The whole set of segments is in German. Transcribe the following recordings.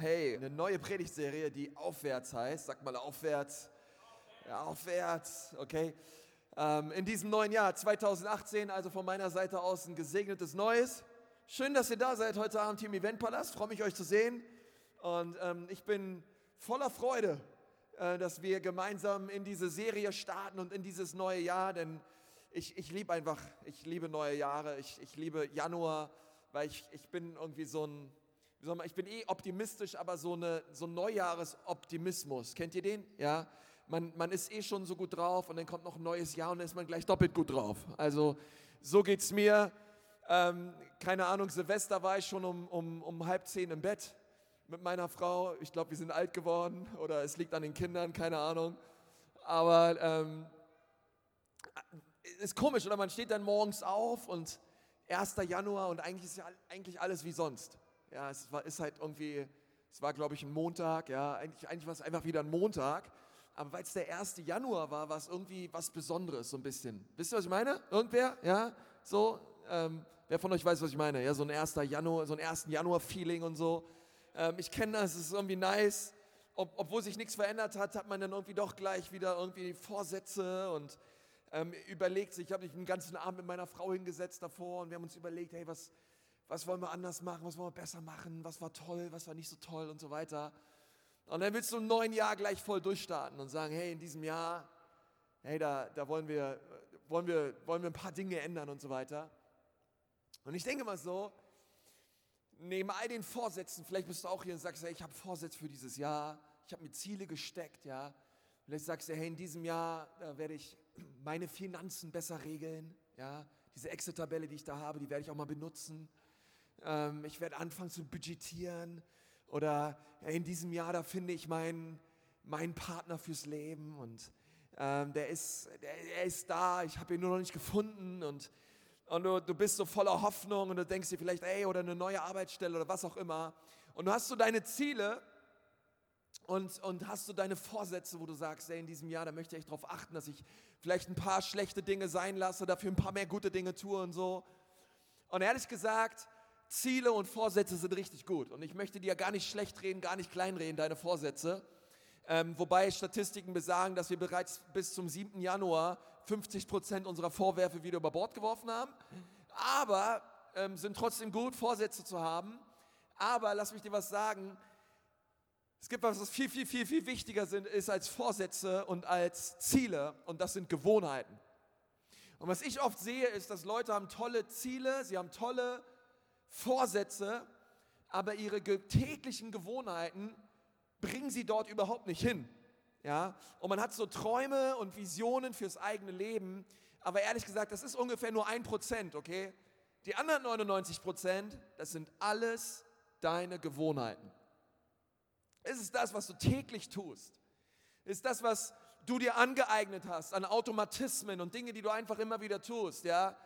Hey, eine neue Predigtserie, die aufwärts heißt. Sag mal aufwärts. Ja, aufwärts, okay. Ähm, in diesem neuen Jahr 2018, also von meiner Seite aus ein gesegnetes Neues. Schön, dass ihr da seid heute Abend hier im Eventpalast. Freue mich, euch zu sehen. Und ähm, ich bin voller Freude, äh, dass wir gemeinsam in diese Serie starten und in dieses neue Jahr. Denn ich, ich liebe einfach, ich liebe neue Jahre. Ich, ich liebe Januar, weil ich, ich bin irgendwie so ein wie soll man, ich bin eh optimistisch, aber so, eine, so ein Neujahresoptimismus, kennt ihr den? Ja, man, man ist eh schon so gut drauf und dann kommt noch ein neues Jahr und dann ist man gleich doppelt gut drauf. Also so geht es mir. Ähm, keine Ahnung, Silvester war ich schon um, um, um halb zehn im Bett mit meiner Frau. Ich glaube, wir sind alt geworden oder es liegt an den Kindern, keine Ahnung. Aber ähm, ist komisch, oder man steht dann morgens auf und 1. Januar und eigentlich ist ja eigentlich alles wie sonst. Ja, es war, ist halt irgendwie, es war glaube ich ein Montag, ja, eigentlich, eigentlich war es einfach wieder ein Montag. Aber weil es der 1. Januar war, war es irgendwie was Besonderes, so ein bisschen. Wisst ihr, was ich meine? Irgendwer? Ja? So, ähm, wer von euch weiß, was ich meine? Ja, so ein 1. Januar, so ein 1. Januar-Feeling und so. Ähm, ich kenne das, es ist irgendwie nice. Ob, obwohl sich nichts verändert hat, hat man dann irgendwie doch gleich wieder irgendwie Vorsätze und ähm, überlegt sich. Ich habe mich den ganzen Abend mit meiner Frau hingesetzt davor und wir haben uns überlegt, hey, was, was wollen wir anders machen, was wollen wir besser machen, was war toll, was war nicht so toll und so weiter. Und dann willst du im neuen Jahr gleich voll durchstarten und sagen, hey, in diesem Jahr, hey, da, da wollen, wir, wollen, wir, wollen wir ein paar Dinge ändern und so weiter. Und ich denke mal so, neben all den Vorsätzen, vielleicht bist du auch hier und sagst, hey, ich habe Vorsätze für dieses Jahr, ich habe mir Ziele gesteckt, ja. Vielleicht sagst du, hey, in diesem Jahr werde ich meine Finanzen besser regeln, ja. Diese Exit-Tabelle, die ich da habe, die werde ich auch mal benutzen ähm, ich werde anfangen zu budgetieren. Oder in diesem Jahr, da finde ich meinen, meinen Partner fürs Leben und ähm, der, ist, der, der ist da, ich habe ihn nur noch nicht gefunden und, und du, du bist so voller Hoffnung und du denkst dir vielleicht, ey, oder eine neue Arbeitsstelle oder was auch immer. Und du hast so deine Ziele und, und hast du deine Vorsätze, wo du sagst, ey, in diesem Jahr, da möchte ich darauf achten, dass ich vielleicht ein paar schlechte Dinge sein lasse, dafür ein paar mehr gute Dinge tue und so. Und ehrlich gesagt, Ziele und Vorsätze sind richtig gut. Und ich möchte dir gar nicht schlecht reden, gar nicht kleinreden, deine Vorsätze. Ähm, wobei Statistiken besagen, dass wir bereits bis zum 7. Januar 50 Prozent unserer Vorwürfe wieder über Bord geworfen haben. Aber ähm, sind trotzdem gut, Vorsätze zu haben. Aber lass mich dir was sagen. Es gibt was, was viel, viel, viel, viel wichtiger sind, ist als Vorsätze und als Ziele. Und das sind Gewohnheiten. Und was ich oft sehe, ist, dass Leute haben tolle Ziele, sie haben tolle Vorsätze, aber ihre täglichen Gewohnheiten bringen sie dort überhaupt nicht hin. Ja? Und man hat so Träume und Visionen fürs eigene Leben, aber ehrlich gesagt, das ist ungefähr nur ein Prozent, okay? Die anderen 99 Prozent, das sind alles deine Gewohnheiten. Es ist das, was du täglich tust. Es ist das, was du dir angeeignet hast an Automatismen und Dinge, die du einfach immer wieder tust, ja?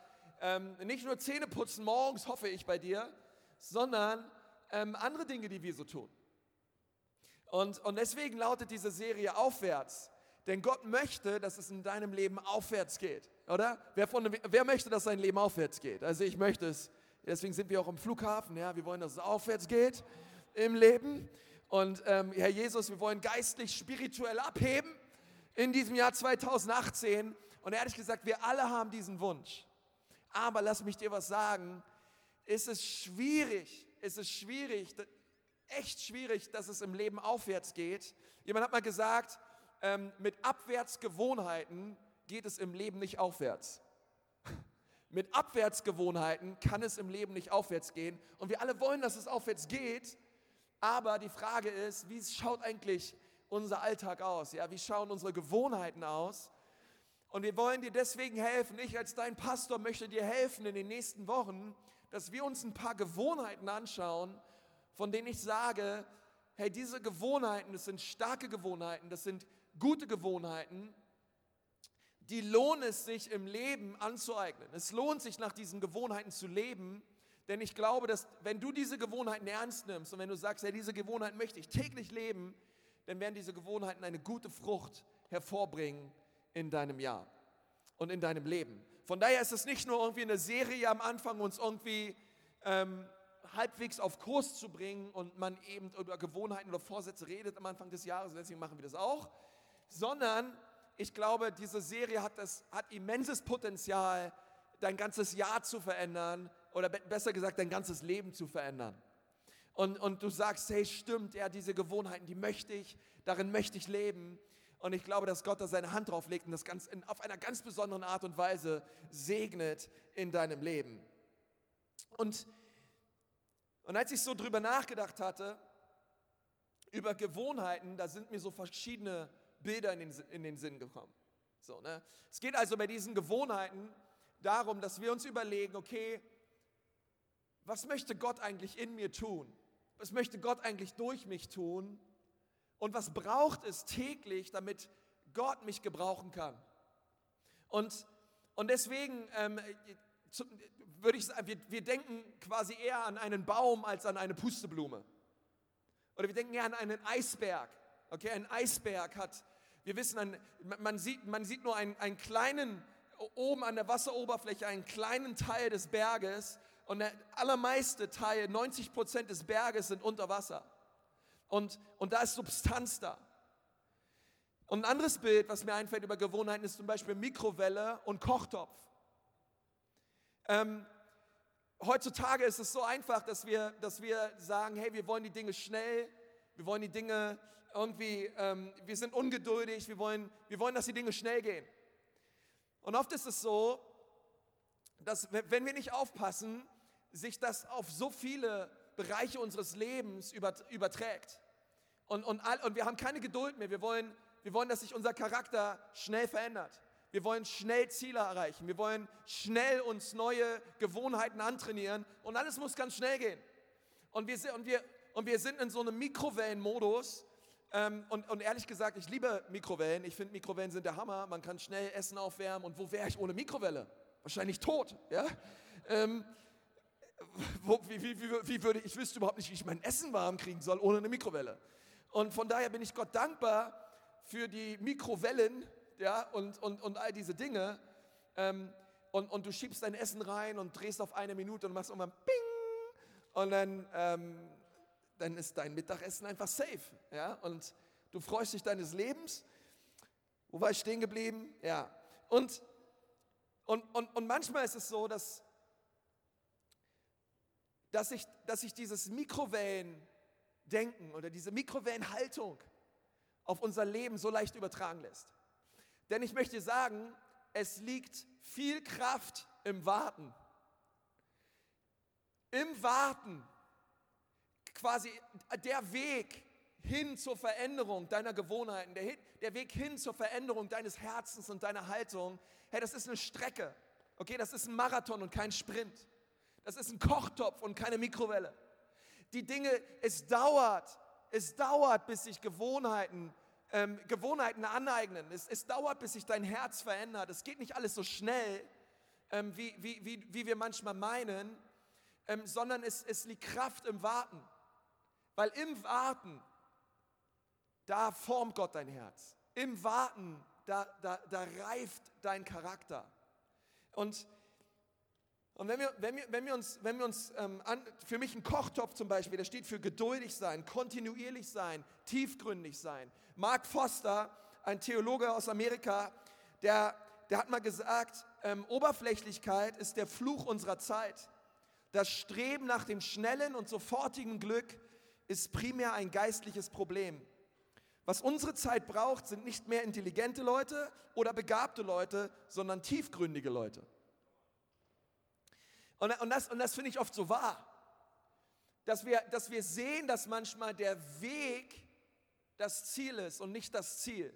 Ähm, nicht nur Zähne putzen morgens, hoffe ich bei dir, sondern ähm, andere Dinge, die wir so tun. Und, und deswegen lautet diese Serie aufwärts. Denn Gott möchte, dass es in deinem Leben aufwärts geht, oder? Wer, von, wer möchte, dass sein Leben aufwärts geht? Also ich möchte es. Deswegen sind wir auch im Flughafen. Ja, wir wollen, dass es aufwärts geht im Leben. Und ähm, Herr Jesus, wir wollen geistlich, spirituell abheben in diesem Jahr 2018. Und ehrlich gesagt, wir alle haben diesen Wunsch. Aber lass mich dir was sagen, ist es schwierig, ist es schwierig, echt schwierig, dass es im Leben aufwärts geht. Jemand hat mal gesagt, ähm, mit Abwärtsgewohnheiten geht es im Leben nicht aufwärts. mit Abwärtsgewohnheiten kann es im Leben nicht aufwärts gehen. Und wir alle wollen, dass es aufwärts geht. Aber die Frage ist, wie schaut eigentlich unser Alltag aus? Ja, wie schauen unsere Gewohnheiten aus? Und wir wollen dir deswegen helfen. Ich als dein Pastor möchte dir helfen in den nächsten Wochen, dass wir uns ein paar Gewohnheiten anschauen, von denen ich sage, hey, diese Gewohnheiten, das sind starke Gewohnheiten, das sind gute Gewohnheiten, die lohnt es sich im Leben anzueignen. Es lohnt sich nach diesen Gewohnheiten zu leben, denn ich glaube, dass wenn du diese Gewohnheiten ernst nimmst und wenn du sagst, hey, diese Gewohnheiten möchte ich täglich leben, dann werden diese Gewohnheiten eine gute Frucht hervorbringen in deinem Jahr und in deinem Leben. Von daher ist es nicht nur irgendwie eine Serie am Anfang, uns irgendwie, ähm, halbwegs auf Kurs zu bringen und man eben über Gewohnheiten oder Vorsätze redet am Anfang des Jahres, deswegen machen wir das auch, sondern ich glaube, diese Serie hat, das, hat immenses Potenzial, dein ganzes Jahr zu verändern oder besser gesagt, dein ganzes Leben zu verändern. Und, und du sagst, hey, stimmt, ja, diese Gewohnheiten, die möchte ich, darin möchte ich leben. Und ich glaube, dass Gott da seine Hand drauf legt und das ganz, in, auf einer ganz besonderen Art und Weise segnet in deinem Leben. Und, und als ich so drüber nachgedacht hatte, über Gewohnheiten, da sind mir so verschiedene Bilder in den, in den Sinn gekommen. So, ne? Es geht also bei diesen Gewohnheiten darum, dass wir uns überlegen, okay, was möchte Gott eigentlich in mir tun? Was möchte Gott eigentlich durch mich tun? Und was braucht es täglich, damit Gott mich gebrauchen kann? Und, und deswegen ähm, würde ich sagen, wir, wir denken quasi eher an einen Baum als an eine Pusteblume. Oder wir denken eher an einen Eisberg. Okay, ein Eisberg hat, wir wissen, man sieht, man sieht nur einen, einen kleinen, oben an der Wasseroberfläche, einen kleinen Teil des Berges und der allermeiste Teil, 90 Prozent des Berges sind unter Wasser. Und, und da ist Substanz da. Und ein anderes Bild, was mir einfällt über Gewohnheiten, ist zum Beispiel Mikrowelle und Kochtopf. Ähm, heutzutage ist es so einfach, dass wir, dass wir sagen, hey, wir wollen die Dinge schnell, wir wollen die Dinge irgendwie, ähm, wir sind ungeduldig, wir wollen, wir wollen, dass die Dinge schnell gehen. Und oft ist es so, dass wenn wir nicht aufpassen, sich das auf so viele Bereiche unseres Lebens überträgt. Und, und, und wir haben keine Geduld mehr. Wir wollen, wir wollen, dass sich unser Charakter schnell verändert. Wir wollen schnell Ziele erreichen. Wir wollen schnell uns neue Gewohnheiten antrainieren. Und alles muss ganz schnell gehen. Und wir, und wir, und wir sind in so einem Mikrowellenmodus, ähm, und, und, ehrlich gesagt, ich liebe Mikrowellen. Ich finde, Mikrowellen sind der Hammer. Man kann schnell Essen aufwärmen. Und wo wäre ich ohne Mikrowelle? Wahrscheinlich tot. Ja? Ähm, wie, wie, wie, wie, würde ich, wüsste überhaupt nicht, wie ich mein Essen warm kriegen soll ohne eine Mikrowelle. Und von daher bin ich Gott dankbar für die Mikrowellen ja, und, und, und all diese Dinge. Ähm, und, und du schiebst dein Essen rein und drehst auf eine Minute und machst irgendwann Ping. Und dann ähm, dann ist dein Mittagessen einfach safe. Ja? Und du freust dich deines Lebens. Wo war ich stehen geblieben? Ja. Und, und, und, und manchmal ist es so, dass, dass, ich, dass ich dieses Mikrowellen-Denken oder diese Mikrowellenhaltung auf unser Leben so leicht übertragen lässt. Denn ich möchte sagen, es liegt viel Kraft im Warten. Im Warten quasi der Weg hin zur Veränderung deiner Gewohnheiten, der, der Weg hin zur Veränderung deines Herzens und deiner Haltung, hey, das ist eine Strecke. Okay, das ist ein Marathon und kein Sprint. Das ist ein Kochtopf und keine Mikrowelle. Die Dinge, es dauert, es dauert, bis sich Gewohnheiten, ähm, Gewohnheiten aneignen. Es, es dauert, bis sich dein Herz verändert. Es geht nicht alles so schnell, ähm, wie, wie, wie, wie wir manchmal meinen, ähm, sondern es, es liegt Kraft im Warten. Weil im Warten, da formt Gott dein Herz. Im Warten, da, da, da reift dein Charakter. Und, und wenn, wir, wenn, wir, wenn wir uns, wenn wir uns ähm, an, für mich ein Kochtopf zum Beispiel, der steht für geduldig sein, kontinuierlich sein, tiefgründig sein. Mark Foster, ein Theologe aus Amerika, der, der hat mal gesagt, ähm, Oberflächlichkeit ist der Fluch unserer Zeit. Das Streben nach dem schnellen und sofortigen Glück ist primär ein geistliches Problem. Was unsere Zeit braucht, sind nicht mehr intelligente Leute oder begabte Leute, sondern tiefgründige Leute. Und, und das, und das finde ich oft so wahr, dass wir, dass wir sehen, dass manchmal der Weg das Ziel ist und nicht das Ziel.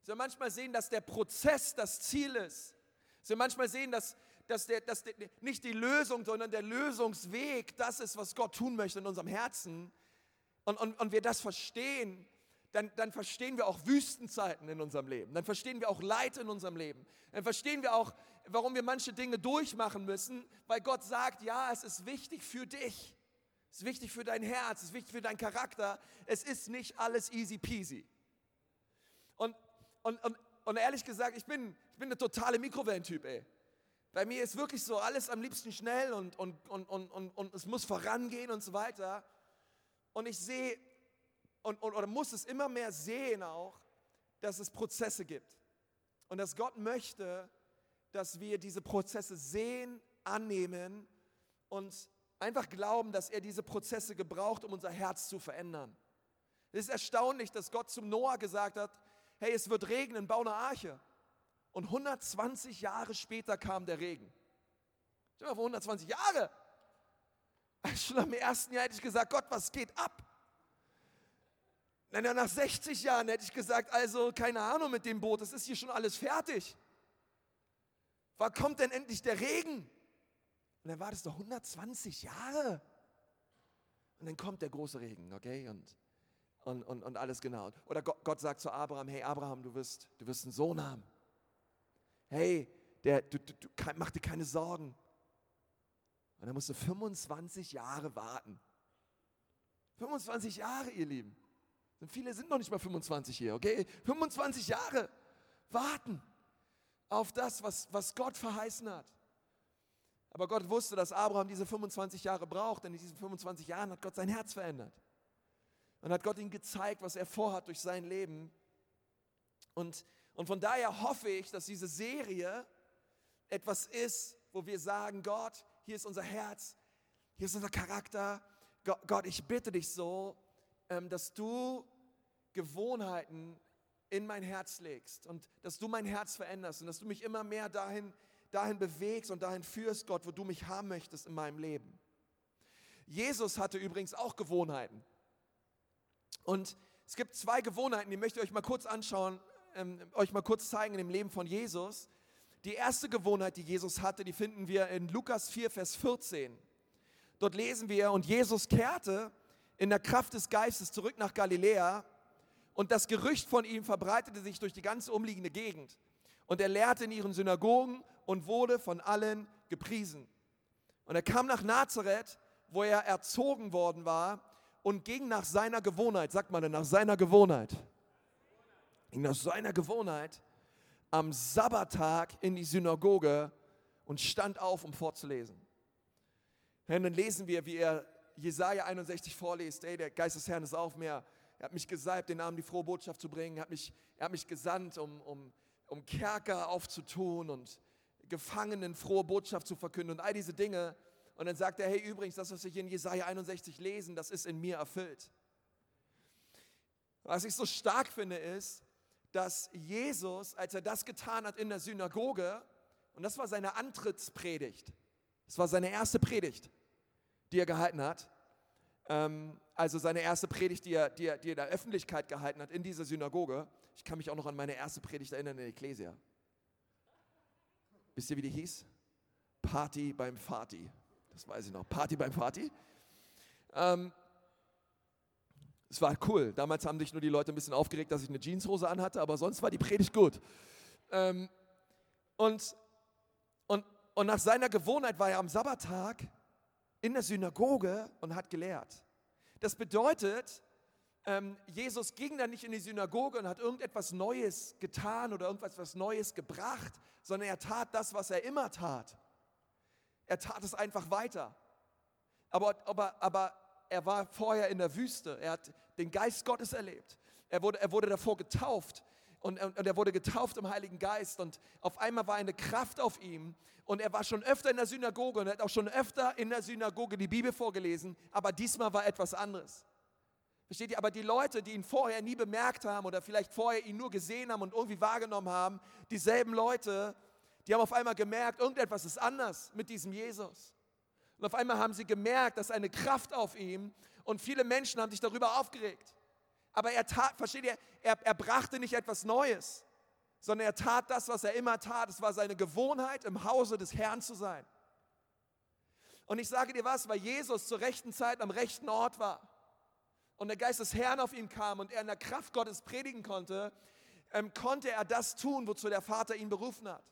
Dass wir manchmal sehen, dass der Prozess das Ziel ist. Dass wir manchmal sehen, dass, dass, der, dass der, nicht die Lösung, sondern der Lösungsweg das ist, was Gott tun möchte in unserem Herzen und, und, und wir das verstehen, dann, dann verstehen wir auch Wüstenzeiten in unserem Leben. Dann verstehen wir auch Leid in unserem Leben. Dann verstehen wir auch, warum wir manche Dinge durchmachen müssen, weil Gott sagt, ja, es ist wichtig für dich. Es ist wichtig für dein Herz, es ist wichtig für deinen Charakter. Es ist nicht alles easy peasy. Und, und, und, und ehrlich gesagt, ich bin, ich bin eine totale Mikrowellentyp, ey. Bei mir ist wirklich so alles am liebsten schnell und, und, und, und, und, und es muss vorangehen und so weiter. Und ich sehe und, und, oder muss es immer mehr sehen auch, dass es Prozesse gibt. Und dass Gott möchte, dass wir diese Prozesse sehen, annehmen und einfach glauben, dass er diese Prozesse gebraucht, um unser Herz zu verändern. Es ist erstaunlich, dass Gott zum Noah gesagt hat, hey, es wird regnen, bau eine Arche. Und 120 Jahre später kam der Regen. Stell dir mal vor, 120 Jahre. Schon am ersten Jahr hätte ich gesagt, Gott, was geht ab? Nach 60 Jahren hätte ich gesagt, also keine Ahnung mit dem Boot, das ist hier schon alles fertig. Wann kommt denn endlich der Regen? Und dann war das doch 120 Jahre. Und dann kommt der große Regen, okay? Und, und, und, und alles genau. Oder Gott, sagt zu Abraham, hey Abraham, du wirst, du wirst einen Sohn haben. Hey, der, du, du, du, mach dir keine Sorgen. Und er musste 25 Jahre warten. 25 Jahre, ihr Lieben. Und viele sind noch nicht mal 25 hier, okay? 25 Jahre warten auf das, was, was Gott verheißen hat. Aber Gott wusste, dass Abraham diese 25 Jahre braucht, denn in diesen 25 Jahren hat Gott sein Herz verändert. Und hat Gott ihm gezeigt, was er vorhat durch sein Leben. Und, und von daher hoffe ich, dass diese Serie etwas ist, wo wir sagen, Gott, hier ist unser Herz, hier ist unser Charakter. Gott, ich bitte dich so, ähm, dass du Gewohnheiten in mein Herz legst und dass du mein Herz veränderst und dass du mich immer mehr dahin, dahin bewegst und dahin führst, Gott, wo du mich haben möchtest in meinem Leben. Jesus hatte übrigens auch Gewohnheiten. Und es gibt zwei Gewohnheiten, die möchte ich euch mal kurz anschauen, ähm, euch mal kurz zeigen in dem Leben von Jesus. Die erste Gewohnheit, die Jesus hatte, die finden wir in Lukas 4, Vers 14. Dort lesen wir, und Jesus kehrte in der Kraft des Geistes zurück nach Galiläa und das Gerücht von ihm verbreitete sich durch die ganze umliegende Gegend. Und er lehrte in ihren Synagogen und wurde von allen gepriesen. Und er kam nach Nazareth, wo er erzogen worden war und ging nach seiner Gewohnheit, sagt man denn, nach seiner Gewohnheit, ging nach seiner Gewohnheit am Sabbattag in die Synagoge und stand auf, um vorzulesen. Und dann lesen wir, wie er Jesaja 61 vorliest, ey, der Geist des Herrn ist auf mir. Er hat mich gesalbt, den Namen die frohe Botschaft zu bringen. Er hat mich, er hat mich gesandt, um, um, um Kerker aufzutun und Gefangenen frohe Botschaft zu verkünden und all diese Dinge. Und dann sagt er, hey, übrigens, das, was hier in Jesaja 61 lesen, das ist in mir erfüllt. Was ich so stark finde, ist, dass Jesus, als er das getan hat in der Synagoge, und das war seine Antrittspredigt, das war seine erste Predigt, die er gehalten hat. Ähm, also seine erste Predigt, die er, die, er, die er in der Öffentlichkeit gehalten hat, in dieser Synagoge. Ich kann mich auch noch an meine erste Predigt erinnern in der Ecclesia. Wisst ihr, wie die hieß? Party beim Fati. Das weiß ich noch. Party beim Fati. Ähm, es war cool. Damals haben sich nur die Leute ein bisschen aufgeregt, dass ich eine Jeanshose anhatte, aber sonst war die Predigt gut. Ähm, und, und, und nach seiner Gewohnheit war er am Sabbattag in der Synagoge und hat gelehrt. Das bedeutet, ähm, Jesus ging dann nicht in die Synagoge und hat irgendetwas Neues getan oder irgendwas was Neues gebracht, sondern er tat das, was er immer tat. Er tat es einfach weiter. Aber, aber, aber er war vorher in der Wüste. Er hat den Geist Gottes erlebt. Er wurde, er wurde davor getauft und, und, er wurde getauft im Heiligen Geist und auf einmal war eine Kraft auf ihm und er war schon öfter in der Synagoge und er hat auch schon öfter in der Synagoge die Bibel vorgelesen, aber diesmal war etwas anderes. Versteht ihr? Aber die Leute, die ihn vorher nie bemerkt haben oder vielleicht vorher ihn nur gesehen haben und irgendwie wahrgenommen haben, dieselben Leute, die haben auf einmal gemerkt, irgendetwas ist anders mit diesem Jesus. Und auf einmal haben sie gemerkt, dass eine Kraft auf ihm und viele Menschen haben sich darüber aufgeregt. Aber er tat, versteht ihr, er, er brachte nicht etwas Neues, sondern er tat das, was er immer tat. Es war seine Gewohnheit, im Hause des Herrn zu sein. Und ich sage dir was, weil Jesus zur rechten Zeit am rechten Ort war und der Geist des Herrn auf ihn kam und er in der Kraft Gottes predigen konnte, ähm, konnte er das tun, wozu der Vater ihn berufen hat.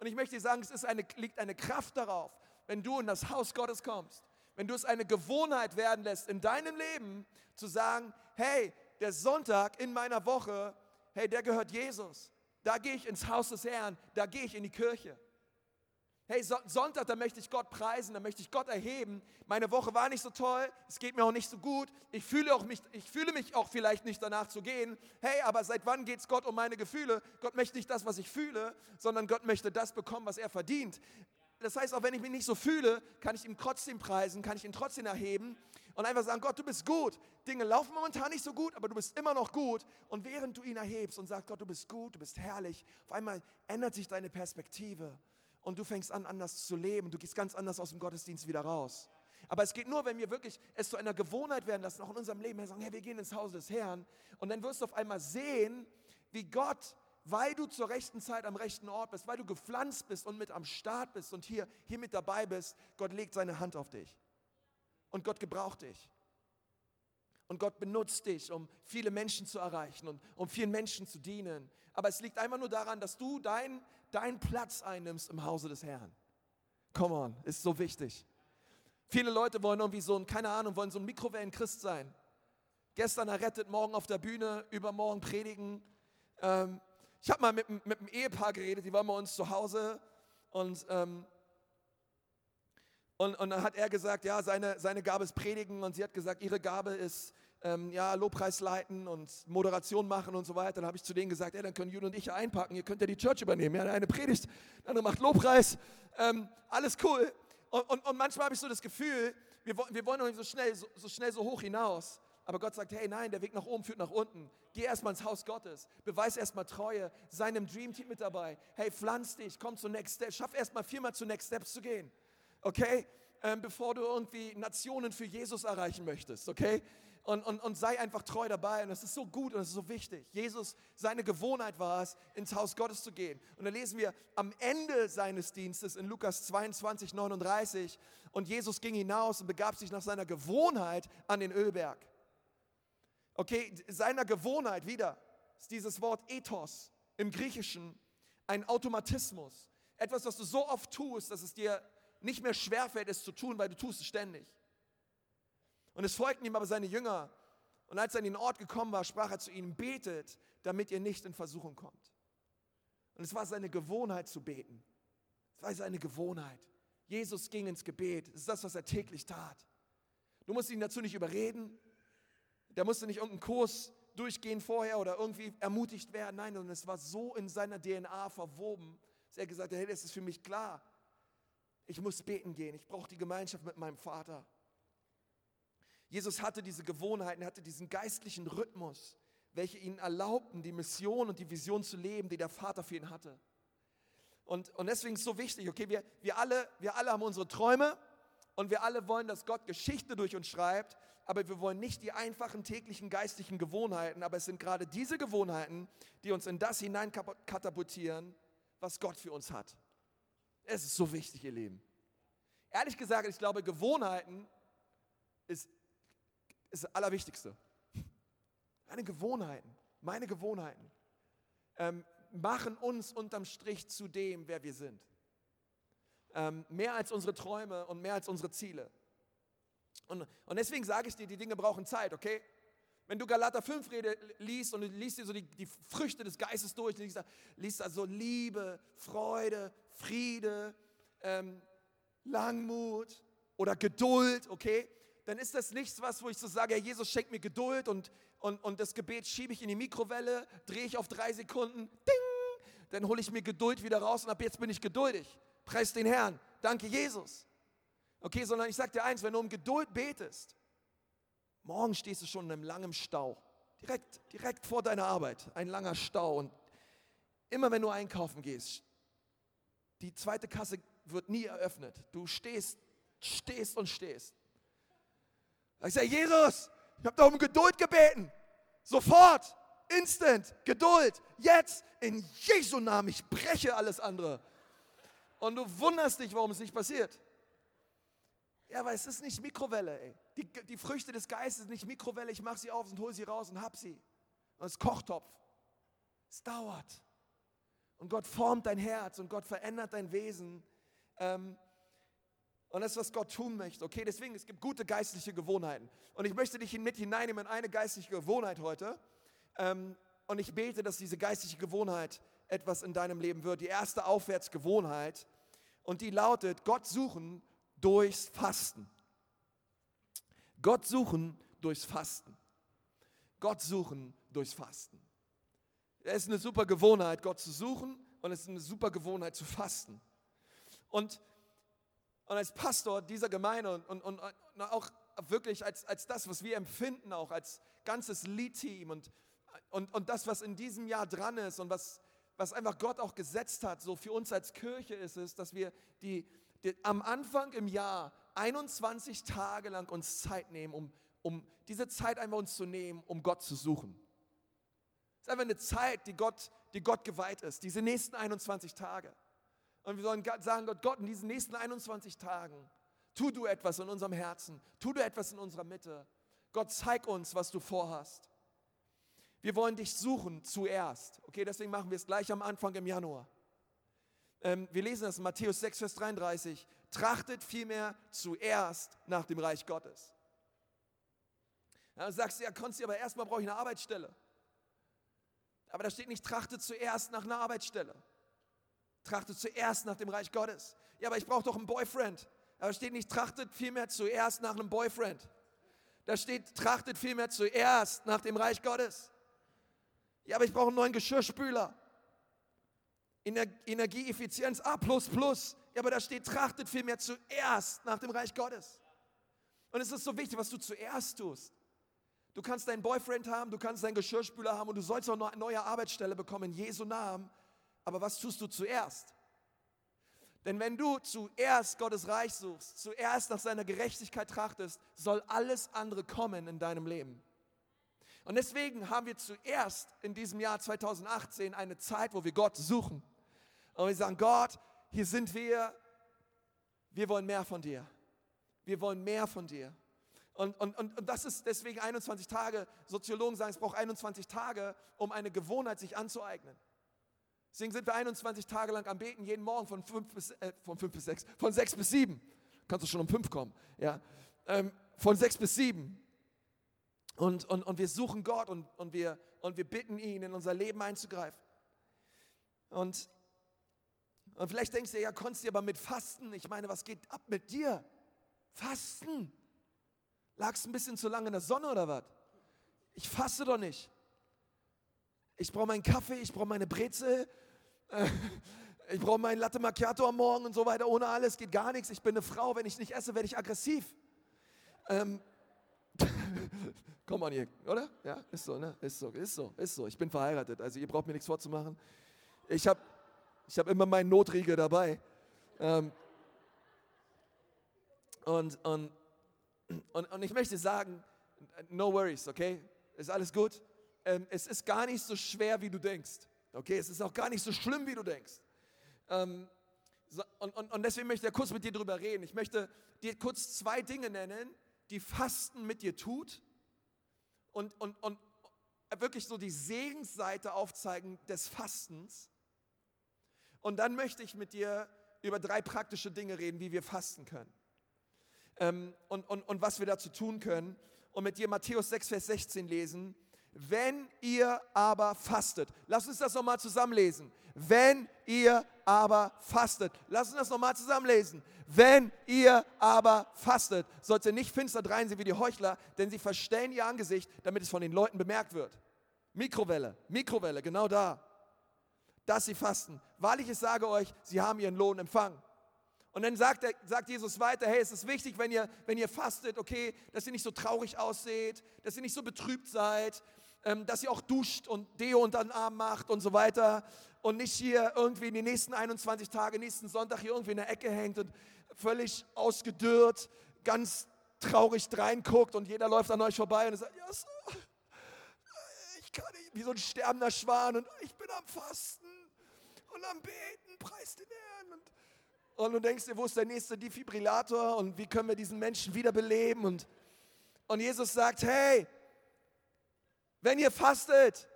Und ich möchte dir sagen, es eine, liegt eine Kraft darauf, wenn du in das Haus Gottes kommst, wenn du es eine Gewohnheit werden lässt in deinem Leben, zu sagen, hey, der Sonntag in meiner Woche, hey, der gehört Jesus. Da gehe ich ins Haus des Herrn, da gehe ich in die Kirche. Hey, Sonntag, da möchte ich Gott preisen, da möchte ich Gott erheben. Meine Woche war nicht so toll, es geht mir auch nicht so gut. Ich fühle, auch mich, ich fühle mich auch vielleicht nicht danach zu gehen. Hey, aber seit wann geht es Gott um meine Gefühle? Gott möchte nicht das, was ich fühle, sondern Gott möchte das bekommen, was er verdient. Das heißt, auch wenn ich mich nicht so fühle, kann ich ihm trotzdem preisen, kann ich ihn trotzdem erheben und einfach sagen, Gott, du bist gut. Dinge laufen momentan nicht so gut, aber du bist immer noch gut. Und während du ihn erhebst und sagst, Gott, du bist gut, du bist herrlich, auf einmal ändert sich deine Perspektive und du fängst an, anders zu leben. Du gehst ganz anders aus dem Gottesdienst wieder raus. Aber es geht nur, wenn wir wirklich es zu einer Gewohnheit werden lassen, auch in unserem Leben, wir sagen, hey, wir gehen ins Haus des Herrn. Und dann wirst du auf einmal sehen, wie Gott, weil du zur rechten Zeit am rechten Ort bist, weil du gepflanzt bist und mit am Start bist und hier, hier mit dabei bist, Gott legt seine Hand auf dich. Und Gott gebraucht dich. Und Gott benutzt dich, um viele Menschen zu erreichen und um vielen Menschen zu dienen. Aber es liegt einfach nur daran, dass du dein, deinen Platz einnimmst im Hause des Herrn. Come on, ist so wichtig. Viele Leute wollen irgendwie so ein, keine Ahnung, wollen so ein Mikrowellen-Christ sein. Gestern errettet, morgen auf der Bühne, übermorgen predigen. Ähm, ich habe mal mit, mit einem Ehepaar geredet, die waren bei uns zu Hause und, ähm, und, und dann hat er gesagt, ja, seine, seine Gabe ist predigen und sie hat gesagt, ihre Gabe ist ähm, ja, Lobpreis leiten und Moderation machen und so weiter. Dann habe ich zu denen gesagt, ja, dann können Jude und ich einpacken, ihr könnt ja die Church übernehmen. Ja, eine Predigt, der andere macht Lobpreis, ähm, alles cool. Und, und, und manchmal habe ich so das Gefühl, wir, wir wollen so schnell so, so schnell so hoch hinaus. Aber Gott sagt, hey, nein, der Weg nach oben führt nach unten. Geh erstmal ins Haus Gottes. Beweis erstmal Treue. Sei einem Dream Team mit dabei. Hey, pflanz dich, komm zu Next Steps. Schaff erstmal viermal zu Next Steps zu gehen. Okay? Ähm, bevor du irgendwie Nationen für Jesus erreichen möchtest. Okay? und, und, und sei einfach treu dabei. Und das ist so gut und das ist so wichtig. Jesus, seine Gewohnheit war es, ins Haus Gottes zu gehen. Und da lesen wir am Ende seines Dienstes in Lukas 22, 39, und Jesus ging hinaus und begab sich nach seiner Gewohnheit an den Ölberg. Okay, seiner Gewohnheit wieder ist dieses Wort Ethos im Griechischen ein Automatismus. Etwas, was du so oft tust, dass es dir nicht mehr schwerfällt, es zu tun, weil du tust es ständig. Und es folgten ihm aber seine Jünger. Und als er an den Ort gekommen war, sprach er zu ihnen, betet, damit ihr nicht in Versuchung kommt. Und es war seine Gewohnheit zu beten. Es war seine Gewohnheit. Jesus ging ins Gebet. Das ist das, was er täglich tat. Du musst ihn dazu nicht überreden. Der musste nicht irgendeinen Kurs durchgehen vorher oder irgendwie ermutigt werden. Nein, sondern es war so in seiner DNA verwoben, dass er gesagt hat, hey, das ist für mich klar. Ich muss beten gehen. Ich brauche die Gemeinschaft mit meinem Vater. Jesus hatte diese Gewohnheiten, hatte diesen geistlichen Rhythmus, welche ihn erlaubten, die Mission und die Vision zu leben, die der Vater für ihn hatte. Und, und deswegen ist es so wichtig, okay, wir, wir, alle, wir alle haben unsere Träume und wir alle wollen, dass Gott Geschichte durch uns schreibt, aber wir wollen nicht die einfachen täglichen geistlichen Gewohnheiten, aber es sind gerade diese Gewohnheiten, die uns in das hinein katapultieren, was Gott für uns hat. Es ist so wichtig, ihr Leben. Ehrlich gesagt, ich glaube, Gewohnheiten ist ist das Allerwichtigste. Meine Gewohnheiten, meine Gewohnheiten ähm, machen uns unterm Strich zu dem, wer wir sind. Ähm, mehr als unsere Träume und mehr als unsere Ziele. Und, und deswegen sage ich dir, die Dinge brauchen Zeit, okay? Wenn du Galater 5 Rede liest und du liest dir so die, die Früchte des Geistes durch, liest liest so Liebe, Freude, Friede, ähm, Langmut oder Geduld, okay? dann ist das nichts was, wo ich so sage, Herr Jesus, schenk mir Geduld und, und, und das Gebet schiebe ich in die Mikrowelle, drehe ich auf drei Sekunden, ding, dann hole ich mir Geduld wieder raus und ab jetzt bin ich geduldig. Preis den Herrn. Danke, Jesus. Okay, sondern ich sage dir eins, wenn du um Geduld betest, morgen stehst du schon in einem langen Stau. Direkt, direkt vor deiner Arbeit, ein langer Stau. Und immer wenn du einkaufen gehst, die zweite Kasse wird nie eröffnet. Du stehst, stehst und stehst. Ich sage, Jesus, ich habe da um Geduld gebeten. Sofort, instant, Geduld, jetzt, in Jesu Namen, ich breche alles andere. Und du wunderst dich, warum es nicht passiert. Ja, weil es ist nicht Mikrowelle, ey. Die, die Früchte des Geistes sind nicht Mikrowelle, ich mache sie auf und hole sie raus und hab sie. Und es ist Kochtopf. Es dauert. Und Gott formt dein Herz und Gott verändert dein Wesen. Ähm, und das ist, was Gott tun möchte. Okay, deswegen, es gibt gute geistliche Gewohnheiten. Und ich möchte dich mit hineinnehmen in eine geistliche Gewohnheit heute. Ähm, und ich bete, dass diese geistliche Gewohnheit etwas in deinem Leben wird. Die erste Aufwärtsgewohnheit. und die lautet, Gott suchen durchs Fasten. Gott suchen durchs Fasten. Gott suchen durchs Fasten. Es ist eine super Gewohnheit, Gott zu suchen und es ist eine super Gewohnheit zu fasten. Und, und als Pastor dieser Gemeinde und, und, und, auch wirklich als, als das, was wir empfinden, auch als ganzes Lead-Team und, und, und das, was in diesem Jahr dran ist und was, was einfach Gott auch gesetzt hat, so für uns als Kirche ist es, dass wir die, die am Anfang im Jahr 21 Tage lang uns Zeit nehmen, um, um diese Zeit einfach uns zu nehmen, um Gott zu suchen. Es ist einfach eine Zeit, die Gott, die Gott geweiht ist, diese nächsten 21 Tage. Und wir sollen sagen, Gott, Gott, in diesen nächsten 21 Tagen, tu du etwas in unserem Herzen, tu du etwas in unserer Mitte. Gott, zeig uns, was du vorhast. Wir wollen dich suchen zuerst. Okay, deswegen machen wir es gleich am Anfang im Januar. Ähm, wir lesen das in Matthäus 6, Vers 33. Trachtet vielmehr zuerst nach dem Reich Gottes. Ja, du sagst du, ja, Konsti, aber erstmal brauche ich eine Arbeitsstelle. Aber da steht nicht, trachte zuerst nach einer Arbeitsstelle. Trachte zuerst nach dem Reich Gottes. Ja, aber ich brauche doch einen Boyfriend. Aber da steht nicht, trachtet vielmehr zuerst nach einem Boyfriend. Da steht, trachtet vielmehr zuerst nach dem Reich Gottes. Ja, aber ich brauche einen neuen Geschirrspüler. Ener Energieeffizienz A. Ja, aber da steht, trachtet vielmehr zuerst nach dem Reich Gottes. Und es ist so wichtig, was du zuerst tust. Du kannst deinen Boyfriend haben, du kannst deinen Geschirrspüler haben und du sollst auch eine neue Arbeitsstelle bekommen in Jesu Namen. Aber was tust du zuerst? Denn wenn du zuerst Gottes Reich suchst, zuerst nach seiner Gerechtigkeit trachtest, soll alles andere kommen in deinem Leben. Und deswegen haben wir zuerst in diesem Jahr 2018 eine Zeit, wo wir Gott suchen. Und wir sagen, Gott, hier sind wir, wir wollen mehr von dir. Wir wollen mehr von dir. Und, und, und, und das ist deswegen 21 Tage. Soziologen sagen, es braucht 21 Tage, um eine Gewohnheit sich anzueignen. Deswegen sind wir 21 Tage lang am Beten, jeden Morgen von 5 bis, äh, von 5 bis 6, von 6 bis 7. Kannst du schon um 5 kommen. Ja. Ähm, von 6 bis 7. Und, und, und wir suchen Gott und, und, wir, und wir bitten ihn, in unser Leben einzugreifen. Und, und vielleicht denkst du, ja, konntest du aber mit Fasten, ich meine, was geht ab mit dir? Fasten. Lagst ein bisschen zu lange in der Sonne oder was? Ich faste doch nicht. Ich brauche meinen Kaffee, ich brauche meine Brezel, äh, ich brauche meinen Latte Macchiato am Morgen und so weiter. Ohne alles geht gar nichts. Ich bin eine Frau, wenn ich nicht esse, werde ich aggressiv. Ähm, Komm mal hier, oder? Ja, ist so, ne? Ist so, ist so, ist so. Ich bin verheiratet, also ihr braucht mir nichts vorzumachen. Ich habe ich hab immer meinen Notriegel dabei. Ähm, und, und und, und ich möchte sagen, no worries, okay? Ist alles gut? Ähm, es ist gar nicht so schwer, wie du denkst. Okay, es ist auch gar nicht so schlimm, wie du denkst. Ähm, so, und, und, und deswegen möchte ich kurz mit dir drüber reden. Ich möchte dir kurz zwei Dinge nennen, die Fasten mit dir tut und, und, und wirklich so die Segensseite aufzeigen des Fastens. Und dann möchte ich mit dir über drei praktische Dinge reden, wie wir fasten können ähm, und, und, und was wir dazu tun können. Und mit dir Matthäus 6, Vers 16 lesen. Wenn ihr aber fastet, lass uns das nochmal zusammenlesen. Wenn ihr aber fastet, lass uns das nochmal zusammenlesen. Wenn ihr aber fastet, sollt ihr nicht finster dreinsehen wie die Heuchler, denn sie verstellen ihr Angesicht, damit es von den Leuten bemerkt wird. Mikrowelle, Mikrowelle, genau da. Dass sie fasten. Wahrlich, ich sage euch, sie haben ihren Lohn empfangen. Und dann sagt, er, sagt Jesus weiter, hey, es ist wichtig, wenn ihr, wenn ihr fastet, okay, dass ihr nicht so traurig ausseht, dass ihr nicht so betrübt seid, dass ihr auch duscht und Deo unter den Arm macht und so weiter und nicht hier irgendwie in den nächsten 21 Tagen, nächsten Sonntag hier irgendwie in der Ecke hängt und völlig ausgedürrt, ganz traurig reinguckt und jeder läuft an euch vorbei und sagt, ja, so, ich kann nicht, wie so ein sterbender Schwan und ich bin am Fasten und am Beten, preis den Herrn und und du denkst dir, wo ist der nächste Defibrillator und wie können wir diesen Menschen wiederbeleben? Und, und Jesus sagt, hey, wenn ihr fastet,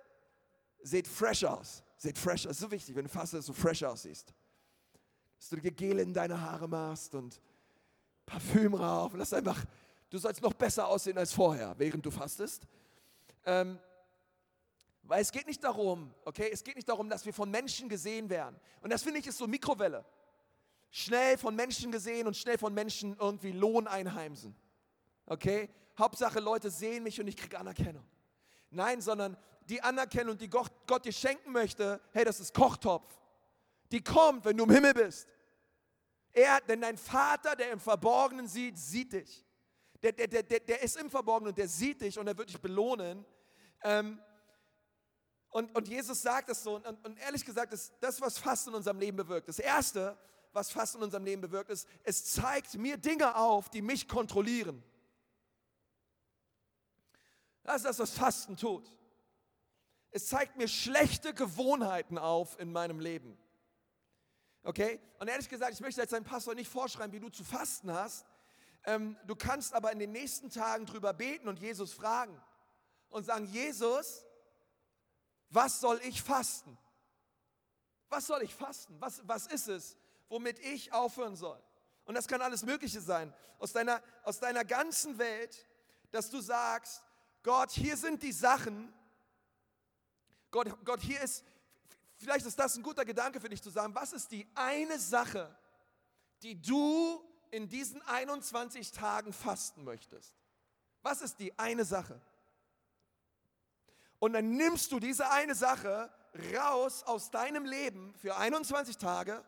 seht fresh aus. Seht fresh aus. Das ist so wichtig, wenn du fastest, dass du fresh aussiehst. Dass du dir Gel in deine Haare machst und Parfüm rauf. Und einfach, du sollst noch besser aussehen als vorher, während du fastest. Ähm, weil es geht nicht darum, okay, es geht nicht darum, dass wir von Menschen gesehen werden. Und das finde ich ist so Mikrowelle. schnell von Menschen gesehen und schnell von Menschen irgendwie Lohn einheimsen. Okay? Hauptsache Leute sehen mich und ich kriege Anerkennung. Nein, sondern die Anerkennung, die Gott, dir schenken möchte, hey, das ist Kochtopf. Die kommt, wenn du im Himmel bist. Er, denn dein Vater, der im Verborgenen sieht, sieht dich. Der, der, der, der ist im Verborgenen und der sieht dich und er wird dich belohnen. Ähm, und, und Jesus sagt es so. Und, und ehrlich gesagt, ist das, was Fasten in unserem Leben bewirkt. Das Erste, was Fasten in unserem Leben bewirkt, ist, es zeigt mir Dinge auf, die mich kontrollieren. Das ist das, was Fasten tut. Es zeigt mir schlechte Gewohnheiten auf in meinem Leben. Okay? Und ehrlich gesagt, ich möchte jetzt deinem Pastor nicht vorschreiben, wie du zu fasten hast. Ähm, du kannst aber in den nächsten Tagen drüber beten und Jesus fragen und sagen, Jesus, was soll ich fasten? Was soll ich fasten? Was, was ist es, womit ich aufhören soll? Und das kann alles Mögliche sein. Aus deiner, aus deiner ganzen Welt, dass du sagst, Gott, hier sind die Sachen. Gott, Gott, hier ist, vielleicht ist das ein guter Gedanke für dich zu sagen, was ist die eine Sache, die du in diesen 21 Tagen fasten möchtest? Was ist die eine Sache? Und dann nimmst du diese eine Sache raus aus deinem Leben für 21 Tage.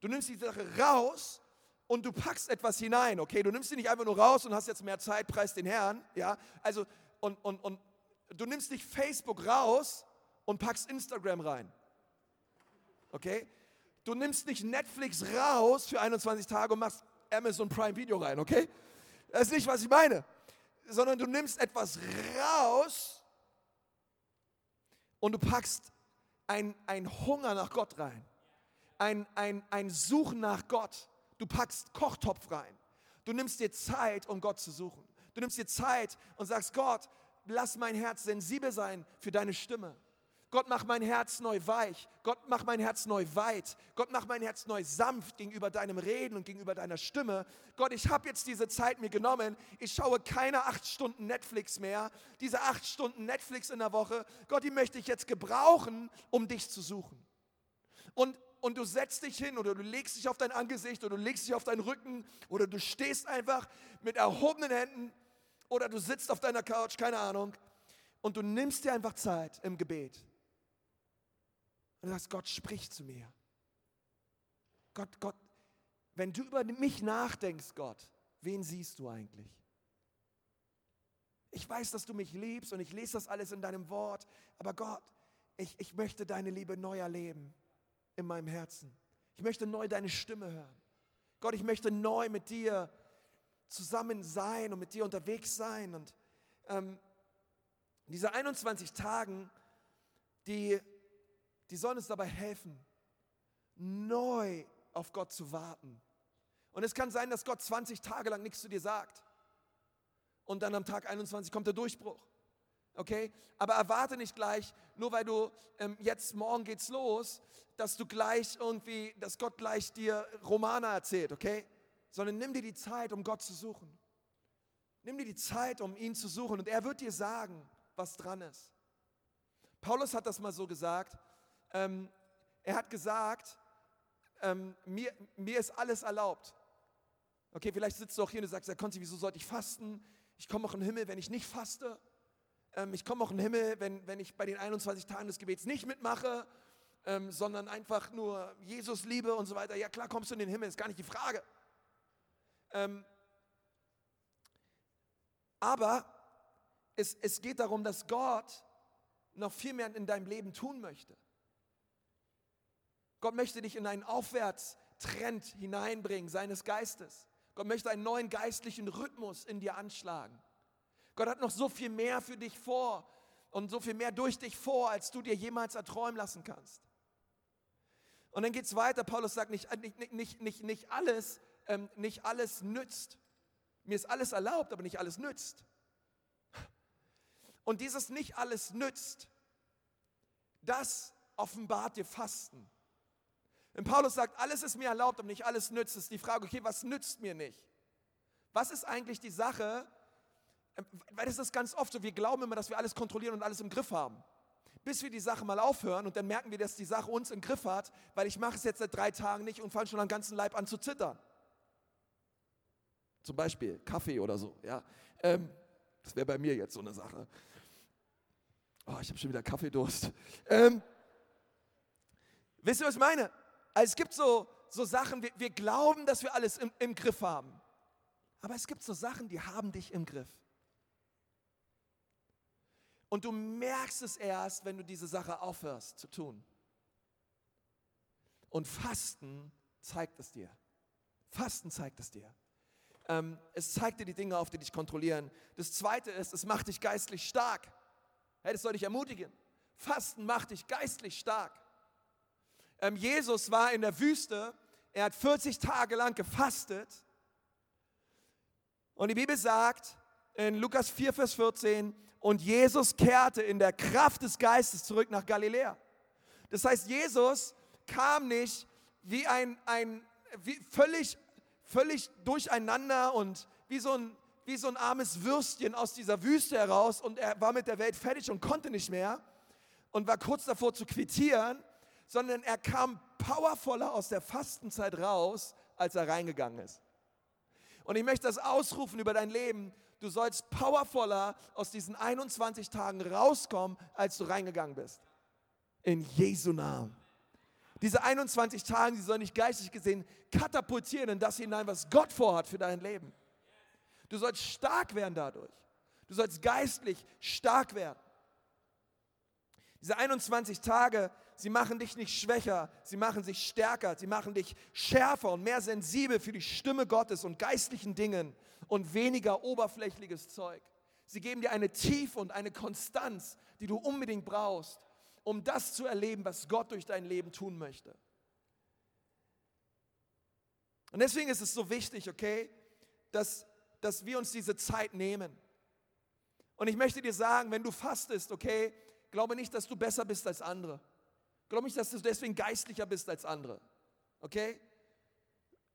Du nimmst die Sache raus und du packst etwas hinein, okay? Du nimmst sie nicht einfach nur raus und hast jetzt mehr Zeit, preis den Herrn, ja? Also, und, und, und du nimmst nicht Facebook raus und packst Instagram rein, okay? Du nimmst nicht Netflix raus für 21 Tage und machst Amazon Prime Video rein, okay? Das ist nicht, was ich meine. Sondern du nimmst etwas raus und du packst ein, ein Hunger nach Gott rein. Ein, ein, ein Suchen nach Gott Du packst Kochtopf rein. Du nimmst dir Zeit, um Gott zu suchen. Du nimmst dir Zeit und sagst, Gott, lass mein Herz sensibel sein für deine Stimme. Gott, mach mein Herz neu weich. Gott, mach mein Herz neu weit. Gott, mach mein Herz neu sanft gegenüber deinem Reden und gegenüber deiner Stimme. Gott, ich habe jetzt diese Zeit mir genommen. Ich schaue keine acht Stunden Netflix mehr. Diese acht Stunden Netflix in der Woche, Gott, die möchte ich jetzt gebrauchen, um dich zu suchen. Und und du setzt dich hin oder du legst dich auf dein Angesicht oder du legst dich auf deinen Rücken oder du stehst einfach mit erhobenen Händen oder du sitzt auf deiner Couch, keine Ahnung, und du nimmst dir einfach Zeit im Gebet. Und du sagst, Gott spricht zu mir. Gott, Gott, wenn du über mich nachdenkst, Gott, wen siehst du eigentlich? Ich weiß, dass du mich liebst und ich lese das alles in deinem Wort, aber Gott, ich, ich möchte deine Liebe neu erleben in meinem Herzen. Ich möchte neu deine Stimme hören. Gott, ich möchte neu mit dir zusammen sein und mit dir unterwegs sein. Und ähm, diese 21 Tagen, die, die sollen uns dabei helfen, neu auf Gott zu warten. Und es kann sein, dass Gott 20 Tage lang nichts zu dir sagt. Und dann am Tag 21 kommt der Durchbruch okay? Aber erwarte nicht gleich, nur weil du ähm, jetzt morgen geht's los, dass du gleich irgendwie, dass Gott gleich dir Romane erzählt, okay? Sondern nimm dir die Zeit, um Gott zu suchen. Nimm dir die Zeit, um ihn zu suchen und er wird dir sagen, was dran ist. Paulus hat das mal so gesagt. Ähm, er hat gesagt, ähm, mir, mir ist alles erlaubt. Okay, vielleicht sitzt du auch hier und du sagst, ja, Konzi, wieso sollte ich fasten? Ich komme auch in den Himmel, wenn ich nicht faste ähm, ich komme auch in den Himmel, wenn, wenn ich bei den 21 Tagen des Gebets nicht mitmache, ähm, sondern einfach nur Jesus liebe und so weiter. Ja klar, kommst du in den Himmel, ist gar nicht die Frage. Ähm, aber es, es geht darum, dass Gott noch viel mehr in deinem Leben tun möchte. Gott möchte dich in einen Aufwärtstrend hineinbringen seines Geistes. Gott möchte einen neuen geistlichen Rhythmus in dir anschlagen. Gott hat noch so viel mehr für dich vor und so viel mehr durch dich vor, als du dir jemals erträumen lassen kannst. Und dann geht es weiter. Paulus sagt, nicht, nicht, nicht, nicht, nicht, alles, ähm, nicht alles nützt. Mir ist alles erlaubt, aber nicht alles nützt. Und dieses nicht alles nützt, das offenbart dir Fasten. Wenn Paulus sagt, alles ist mir erlaubt, aber nicht alles nützt, ist die Frage, okay, was nützt mir nicht? Was ist eigentlich die Sache, weil das ist ganz oft so, wir glauben immer, dass wir alles kontrollieren und alles im Griff haben. bis wir die Sache mal aufhören und dann merken wir, dass die Sache uns im Griff hat, weil ich mache es jetzt seit drei Tagen nicht und fange schon am ganzen Leib an zu zittern. Zum Beispiel Kaffee oder so. Ja. Ähm, das wäre bei mir jetzt so eine Sache. Oh, ich habe schon wieder Kaffeedurst. Ähm, wisst ihr, was ich meine? Also es gibt so, so Sachen, wir, wir glauben, dass wir alles im, im Griff haben. Aber es gibt so Sachen, die haben dich im Griff. Und du merkst es erst, wenn du diese Sache aufhörst zu tun. Und Fasten zeigt es dir. Fasten zeigt es dir. Ähm, es zeigt dir die Dinge auf, die dich kontrollieren. Das Zweite ist, es macht dich geistlich stark. Hey, das soll dich ermutigen. Fasten macht dich geistlich stark. Ähm, Jesus war in der Wüste, er hat 40 Tage lang gefastet. Und die Bibel sagt in Lukas 4, Vers 14, und Jesus kehrte in der Kraft des Geistes zurück nach Galiläa. Das heißt, Jesus kam nicht wie ein, ein wie völlig, völlig durcheinander und wie so, ein, wie so ein armes Würstchen aus dieser Wüste heraus und er war mit der Welt fertig und konnte nicht mehr und war kurz davor zu quittieren, sondern er kam powervoller aus der Fastenzeit raus, als er reingegangen ist. Und ich möchte das ausrufen über dein Leben du sollst powervoller aus diesen 21 Tagen rauskommen, als du reingegangen bist. In Jesu Namen. Diese 21 Tage, die sollen dich geistig gesehen katapultieren in das hinein, was Gott vorhat für dein Leben. Du sollst stark werden dadurch. Du sollst geistlich stark werden. Diese 21 Tage, sie machen dich nicht schwächer, sie machen sich stärker, sie machen dich schärfer und mehr sensibel für die Stimme Gottes und geistlichen Dingen und weniger oberflächliches Zeug. Sie geben dir eine Tiefe und eine Konstanz, die du unbedingt brauchst, um das zu erleben, was Gott durch dein Leben tun möchte. Und deswegen ist es so wichtig, okay, dass, dass wir uns diese Zeit nehmen. Und ich möchte dir sagen, wenn du fastest, okay, glaube nicht, dass du besser bist als andere. Glaube nicht, dass du deswegen geistlicher bist als andere. Okay?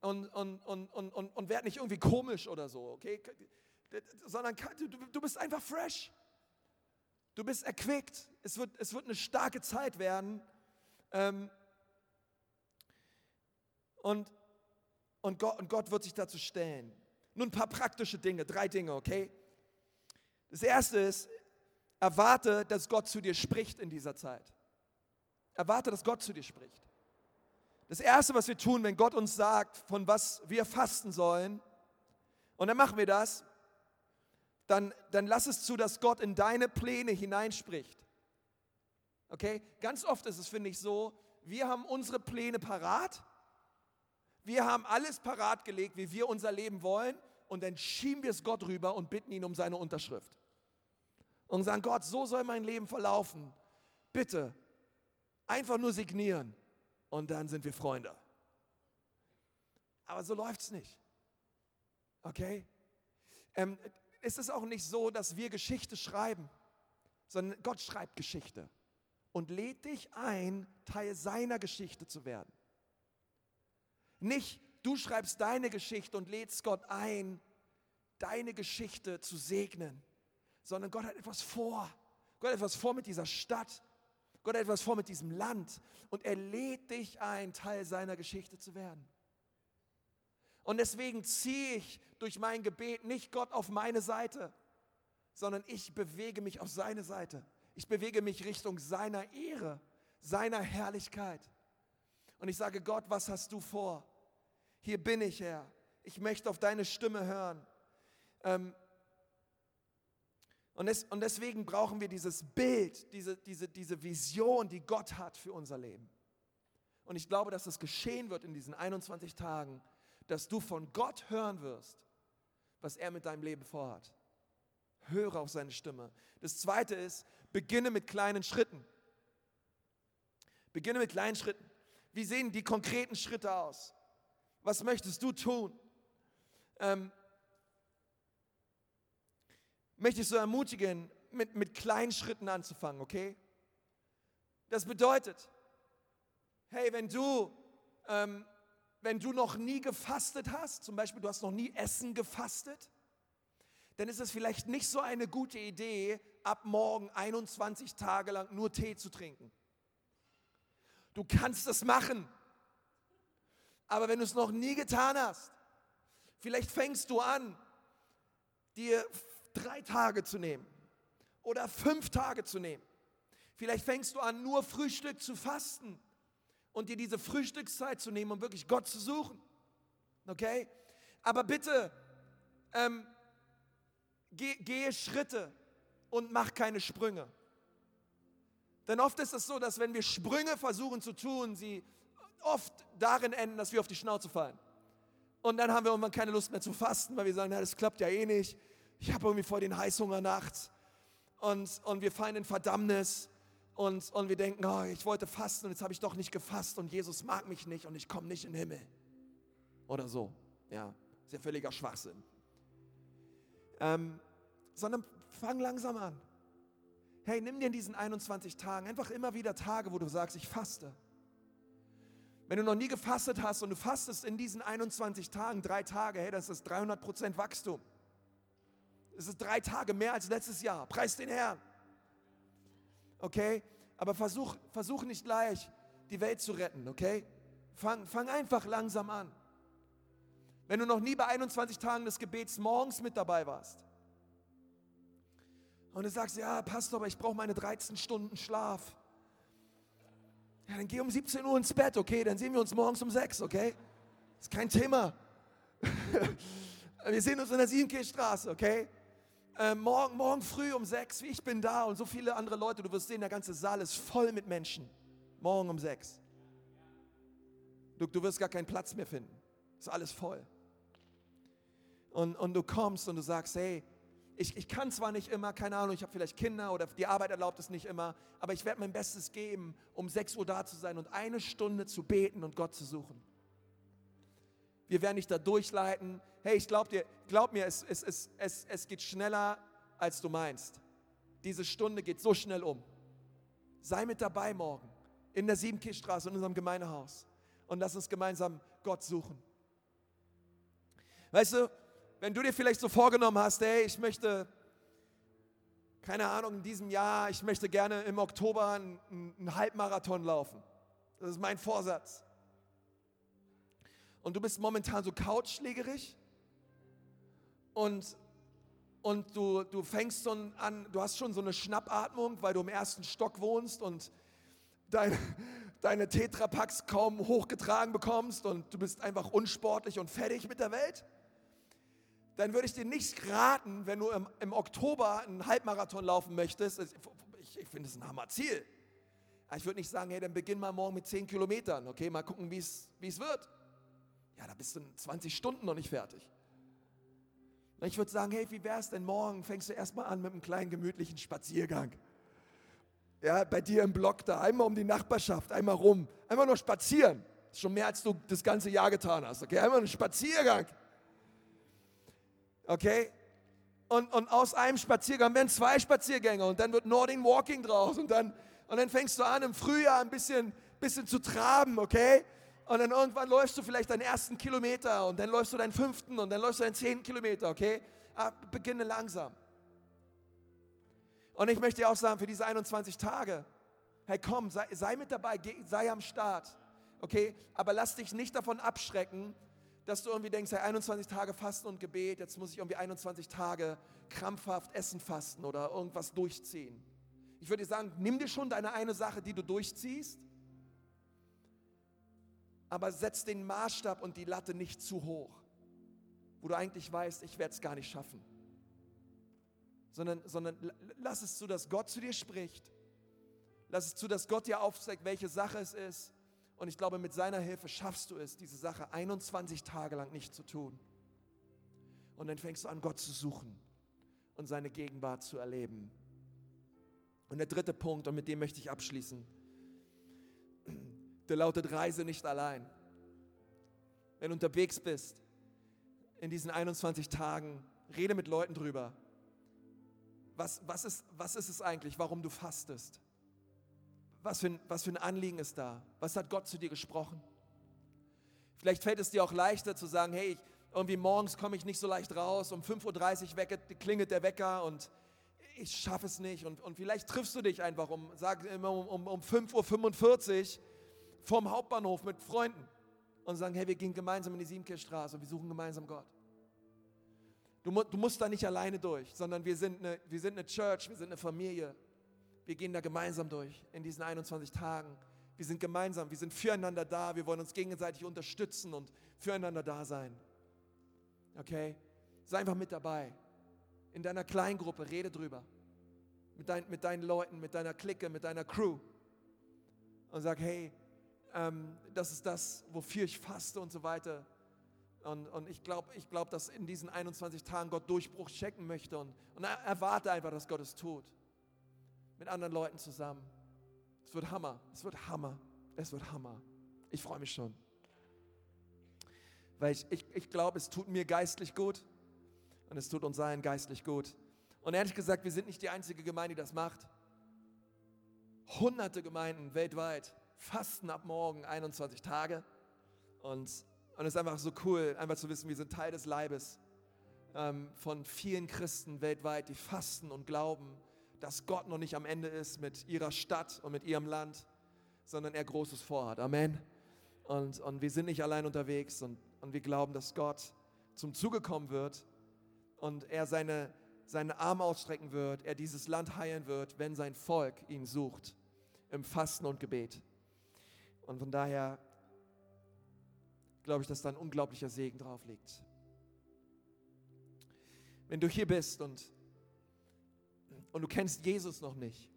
und, und, und, und, und, und werd nicht irgendwie komisch oder so, okay? Sondern du, du bist einfach fresh. Du bist erquickt. Es wird, es wird eine starke Zeit werden. Ähm, und, und, Gott, und Gott wird sich dazu stellen. Nun ein paar praktische Dinge, drei Dinge, okay? Das erste ist, erwarte, dass Gott zu dir spricht in dieser Zeit. Erwarte, dass Gott zu dir spricht. Das Erste, was wir tun, wenn Gott uns sagt, von was wir fasten sollen, und dann machen wir das, dann, dann lass es zu, dass Gott in deine Pläne hineinspricht. Okay? Ganz oft ist es, finde ich, so, wir haben unsere Pläne parat, wir haben alles parat gelegt, wie wir unser Leben wollen, und dann schieben wir es Gott rüber und bitten ihn um seine Unterschrift. Und sagen, Gott, so soll mein Leben verlaufen. Bitte, einfach nur signieren und dann sind wir Freunde. Aber so läuft es nicht. Okay? Ähm, ist es auch nicht so, dass wir Geschichte schreiben, sondern Gott schreibt Geschichte und lädt dich ein, Teil seiner Geschichte zu werden. Nicht du schreibst deine Geschichte und lädst Gott ein, deine Geschichte zu segnen, sondern Gott hat etwas vor. Gott hat etwas vor mit dieser Stadt. Gott hat etwas vor mit diesem Land und er lädt dich ein, Teil seiner Geschichte zu werden. Und deswegen ziehe ich durch mein Gebet nicht Gott auf meine Seite, sondern ich bewege mich auf seine Seite. Ich bewege mich Richtung seiner Ehre, seiner Herrlichkeit. Und ich sage, Gott, was hast du vor? Hier bin ich, Herr. Ich möchte auf deine Stimme hören. Ähm, und, des, und deswegen brauchen wir dieses Bild, diese, diese, diese Vision, die Gott hat für unser Leben. Und ich glaube, dass es geschehen wird in diesen 21 Tagen, dass du von Gott hören wirst, was er mit deinem Leben vorhat. Höre auf seine Stimme. Das zweite ist, beginne mit kleinen Schritten. Beginne mit kleinen Schritten. Wie sehen die konkreten Schritte aus? Was möchtest du tun? Ähm, möchte ich so ermutigen, mit, mit kleinen Schritten anzufangen, okay? Das bedeutet, hey, wenn du, ähm, wenn du noch nie gefastet hast, zum Beispiel du hast noch nie Essen gefastet, dann ist es vielleicht nicht so eine gute Idee, ab morgen 21 Tage lang nur Tee zu trinken. Du kannst es machen. Aber wenn du es noch nie getan hast, vielleicht fängst du an, dir drei Tage zu nehmen oder fünf Tage zu nehmen. Vielleicht fängst du an, nur Frühstück zu fasten und dir diese Frühstückszeit zu nehmen, um wirklich Gott zu suchen. Okay? Aber bitte, ähm, geh, gehe Schritte und mach keine Sprünge. Denn oft ist es so, dass wenn wir Sprünge versuchen zu tun, sie oft darin enden, dass wir auf die Schnauze fallen. Und dann haben wir irgendwann keine Lust mehr zu fasten, weil wir sagen, na, das klappt ja eh nicht. Ich habe irgendwie vor den Heißhunger nachts. Und, und wir fallen in Verdammnis. Und, und wir denken, oh, ich wollte fasten und jetzt habe ich doch nicht gefasst und Jesus mag mich nicht und ich komme nicht in den Himmel. Oder so. Ja, ist ja völliger Schwachsinn. Ähm, sondern fang langsam an. Hey, nimm dir in diesen 21 Tagen einfach immer wieder Tage, wo du sagst, ich faste. Wenn du noch nie gefastet hast und du fastest in diesen 21 Tagen drei Tage, hey, das ist 300% Wachstum. Das ist drei Tage mehr als letztes Jahr. Preis den Herrn. Okay? Aber versuch, versuch nicht gleich, die Welt zu retten, okay? Fang, fang einfach langsam an. Wenn du noch nie bei 21 Tagen des Gebets morgens mit dabei warst und du sagst, ja, Pastor, aber ich brauche meine 13 Stunden Schlaf. Ja, dann geh um 17 Uhr ins Bett, okay? Dann sehen wir uns morgens um 6, okay? Ist kein Thema. wir sehen uns in der Siebenkirchstraße, okay? Äh, morgen, morgen früh um 6, wie ich bin da und so viele andere Leute. Du wirst sehen, der ganze Saal ist voll mit Menschen. Morgen um 6. Du, du wirst gar keinen Platz mehr finden. Ist alles voll. Und, und du kommst und du sagst, hey, ich, ich kann zwar nicht immer, keine Ahnung, ich habe vielleicht Kinder oder die Arbeit erlaubt es nicht immer, aber ich werde mein Bestes geben, um 6 Uhr da zu sein und eine Stunde zu beten und Gott zu suchen. Wir werden dich da durchleiten. Hey, ich glaube dir, glaub mir, es, es, es, es, es geht schneller, als du meinst. Diese Stunde geht so schnell um. Sei mit dabei morgen in der Siebenkirchstraße, in unserem Gemeindehaus. Und lass uns gemeinsam Gott suchen. Weißt du, wenn du dir vielleicht so vorgenommen hast, hey, ich möchte, keine Ahnung, in diesem Jahr, ich möchte gerne im Oktober einen, einen Halbmarathon laufen. Das ist mein Vorsatz. Und du bist momentan so couchschlägerig und, und du, du fängst so an, du hast schon so eine Schnappatmung, weil du im ersten Stock wohnst und deine, deine Tetrapacks kaum hochgetragen bekommst und du bist einfach unsportlich und fertig mit der Welt dann würde ich dir nicht raten, wenn du im, im Oktober einen Halbmarathon laufen möchtest. Ich, ich finde es ein Hammerziel. Ich würde nicht sagen, hey, dann beginn mal morgen mit 10 Kilometern, okay, mal gucken, wie es wird. Ja, da bist du in 20 Stunden noch nicht fertig. Ich würde sagen, hey, wie wäre es denn morgen? Fängst du erstmal an mit einem kleinen gemütlichen Spaziergang. Ja, bei dir im Block da, einmal um die Nachbarschaft, einmal rum, einmal nur spazieren. Ist schon mehr, als du das ganze Jahr getan hast, okay? Einmal einen Spaziergang. Okay? Und, und aus einem Spaziergang werden zwei Spaziergänge und dann wird Nording Walking draus und dann, und dann fängst du an im Frühjahr ein bisschen, bisschen zu traben, okay? Und dann irgendwann läufst du vielleicht deinen ersten Kilometer und dann läufst du deinen fünften und dann läufst du deinen zehnten Kilometer, okay? Aber ah, beginne langsam. Und ich möchte dir auch sagen, für diese 21 Tage, hey komm, sei, sei mit dabei, sei am Start, okay? Aber lass dich nicht davon abschrecken, dass du irgendwie denkst, hey, 21 Tage Fasten und Gebet, jetzt muss ich irgendwie 21 Tage krampfhaft Essen fasten oder irgendwas durchziehen. Ich würde dir sagen, nimm dir schon deine eine Sache, die du durchziehst, aber setz den Maßstab und die Latte nicht zu hoch, wo du eigentlich weißt, ich werde es gar nicht schaffen. Sondern, sondern lass es zu, dass Gott zu dir spricht. Lass es zu, dass Gott dir aufzeigt, welche Sache es ist und ich glaube, mit seiner Hilfe schaffst du es, diese Sache 21 Tage lang nicht zu tun. Und dann fängst du an, Gott zu suchen und seine Gegenwart zu erleben. Und der dritte Punkt, und mit dem möchte ich abschließen, der lautet Reise nicht allein. Wenn du unterwegs bist in diesen 21 Tagen, rede mit Leuten drüber. Was, was, ist, was ist es eigentlich, warum du fastest? was für, ein, was für ein Anliegen ist da? Was hat Gott zu dir gesprochen? Vielleicht fällt es dir auch leichter zu sagen, hey, irgendwie morgens komme ich nicht so leicht raus, um 5.30 Uhr klingelt der Wecker und ich schaffe es nicht. Und, und vielleicht triffst du dich einfach um, sag um, um, um 5.45 Uhr vorm Hauptbahnhof mit Freunden und sagen, hey, wir gehen gemeinsam in die Siebenkehrstraße und wir suchen gemeinsam Gott. Du, du musst da nicht alleine durch, sondern wir sind, eine, wir sind eine Church, wir sind eine Familie. Wir gehen da gemeinsam durch in diesen 21 Tagen. Wir sind gemeinsam, wir sind füreinander da, wir wollen uns gegenseitig unterstützen und füreinander da sein. Okay? Sei einfach mit dabei. In deiner Kleingruppe, rede drüber. Mit, dein, mit deinen Leuten, mit deiner Clique, mit deiner Crew. Und sag, hey, ähm, das ist das, wofür ich faste und so weiter. Und, und ich glaube, ich glaub, dass in diesen 21 Tagen Gott Durchbruch checken möchte und, und erwarte einfach, dass Gott es tut. Mit anderen Leuten zusammen. Es wird Hammer. Es wird Hammer. Es wird Hammer. Ich freue mich schon. Weil ich, ich, ich glaube, es tut mir geistlich gut und es tut uns allen geistlich gut. Und ehrlich gesagt, wir sind nicht die einzige Gemeinde, die das macht. Hunderte Gemeinden weltweit fasten ab morgen 21 Tage und es ist einfach so cool, einfach zu wissen, wir sind Teil des Leibes ähm, von vielen Christen weltweit, die fasten und glauben, dass Gott noch nicht am Ende ist mit ihrer Stadt und mit ihrem Land, sondern er Großes vorhat. Amen. Und, und wir sind nicht allein unterwegs und, und wir glauben, dass Gott zum Zuge kommen wird und er seine, seine Arme ausstrecken wird, er dieses Land heilen wird, wenn sein Volk ihn sucht im Fasten und Gebet. Und von daher glaube ich, dass da ein unglaublicher Segen drauf liegt. Wenn du hier bist und, und du kennst Jesus noch nicht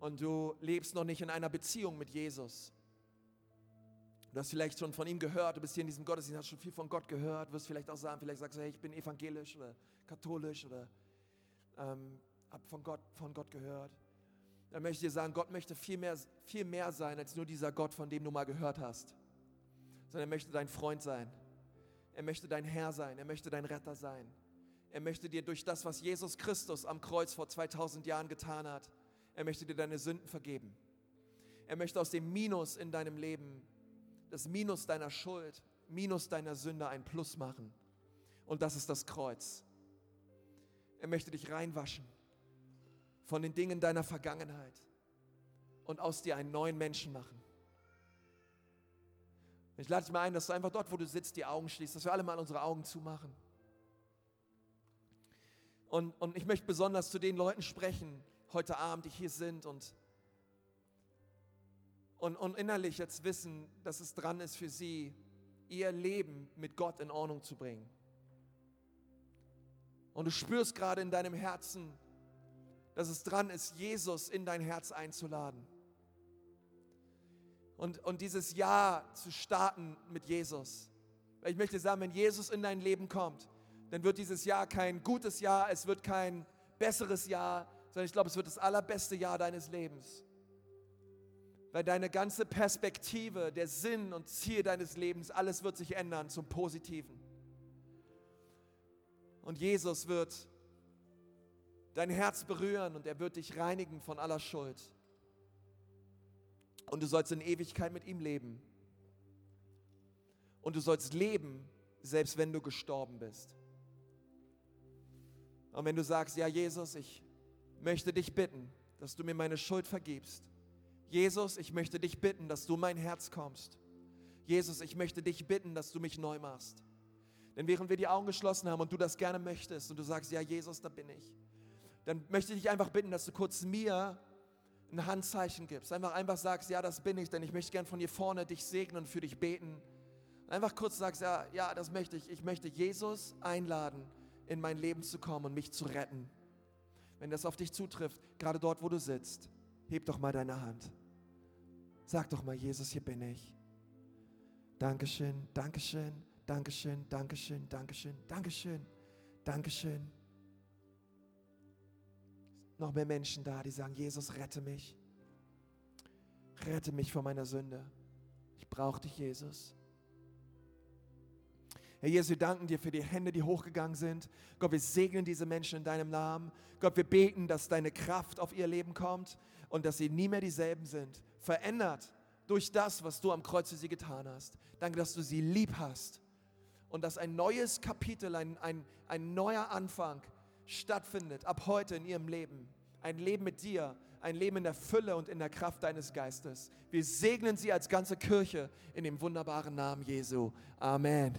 und du lebst noch nicht in einer Beziehung mit Jesus, du hast vielleicht schon von ihm gehört, du bist hier in diesem Gottesdienst, hast schon viel von Gott gehört, wirst vielleicht auch sagen, vielleicht sagst du, hey, ich bin evangelisch oder katholisch oder ähm, habe von Gott, von Gott gehört. Dann möchte ich dir sagen, Gott möchte viel mehr, viel mehr sein als nur dieser Gott, von dem du mal gehört hast sondern er möchte dein Freund sein. Er möchte dein Herr sein. Er möchte dein Retter sein. Er möchte dir durch das, was Jesus Christus am Kreuz vor 2000 Jahren getan hat, er möchte dir deine Sünden vergeben. Er möchte aus dem Minus in deinem Leben, das Minus deiner Schuld, Minus deiner Sünde ein Plus machen. Und das ist das Kreuz. Er möchte dich reinwaschen von den Dingen deiner Vergangenheit und aus dir einen neuen Menschen machen. Ich lade dich mal ein, dass du einfach dort, wo du sitzt, die Augen schließt, dass wir alle mal unsere Augen zumachen. Und, und ich möchte besonders zu den Leuten sprechen, heute Abend, die hier sind und, und, und innerlich jetzt wissen, dass es dran ist für sie, ihr Leben mit Gott in Ordnung zu bringen. Und du spürst gerade in deinem Herzen, dass es dran ist, Jesus in dein Herz einzuladen und, und dieses Jahr zu starten mit Jesus. Weil ich möchte sagen, wenn Jesus in dein Leben kommt, dann wird dieses Jahr kein gutes Jahr, es wird kein besseres Jahr, sondern ich glaube, es wird das allerbeste Jahr deines Lebens. Weil deine ganze Perspektive, der Sinn und Ziel deines Lebens, alles wird sich ändern zum Positiven. Und Jesus wird dein Herz berühren und er wird dich reinigen von aller Schuld und du sollst in Ewigkeit mit ihm leben. Und du sollst leben, selbst wenn du gestorben bist. Und wenn du sagst, ja Jesus, ich möchte dich bitten, dass du mir meine Schuld vergibst. Jesus, ich möchte dich bitten, dass du mein Herz kommst. Jesus, ich möchte dich bitten, dass du mich neu machst. Denn während wir die Augen geschlossen haben und du das gerne möchtest und du sagst, ja Jesus, da bin ich, dann möchte ich dich einfach bitten, dass du kurz mir ein Handzeichen gibst. Einfach, einfach sagst, ja, das bin ich, denn ich möchte gern von hier vorne dich segnen und für dich beten. Einfach kurz sagst, ja, ja, das möchte ich. Ich möchte Jesus einladen, in mein Leben zu kommen und mich zu retten. Wenn das auf dich zutrifft, gerade dort, wo du sitzt, heb doch mal deine Hand. Sag doch mal, Jesus, hier bin ich. Dankeschön, Dankeschön, Dankeschön, Dankeschön, Dankeschön, Dankeschön, Dankeschön noch mehr Menschen da, die sagen, Jesus, rette mich. Rette mich von meiner Sünde. Ich brauche dich, Jesus. Herr Jesus, wir danken dir für die Hände, die hochgegangen sind. Gott, wir segnen diese Menschen in deinem Namen. Gott, wir beten, dass deine Kraft auf ihr Leben kommt und dass sie nie mehr dieselben sind. Verändert durch das, was du am Kreuz für sie getan hast. Danke, dass du sie lieb hast und dass ein neues Kapitel, ein, ein, ein neuer Anfang stattfindet ab heute in ihrem Leben. Ein Leben mit dir, ein Leben in der Fülle und in der Kraft deines Geistes. Wir segnen sie als ganze Kirche in dem wunderbaren Namen Jesu. Amen.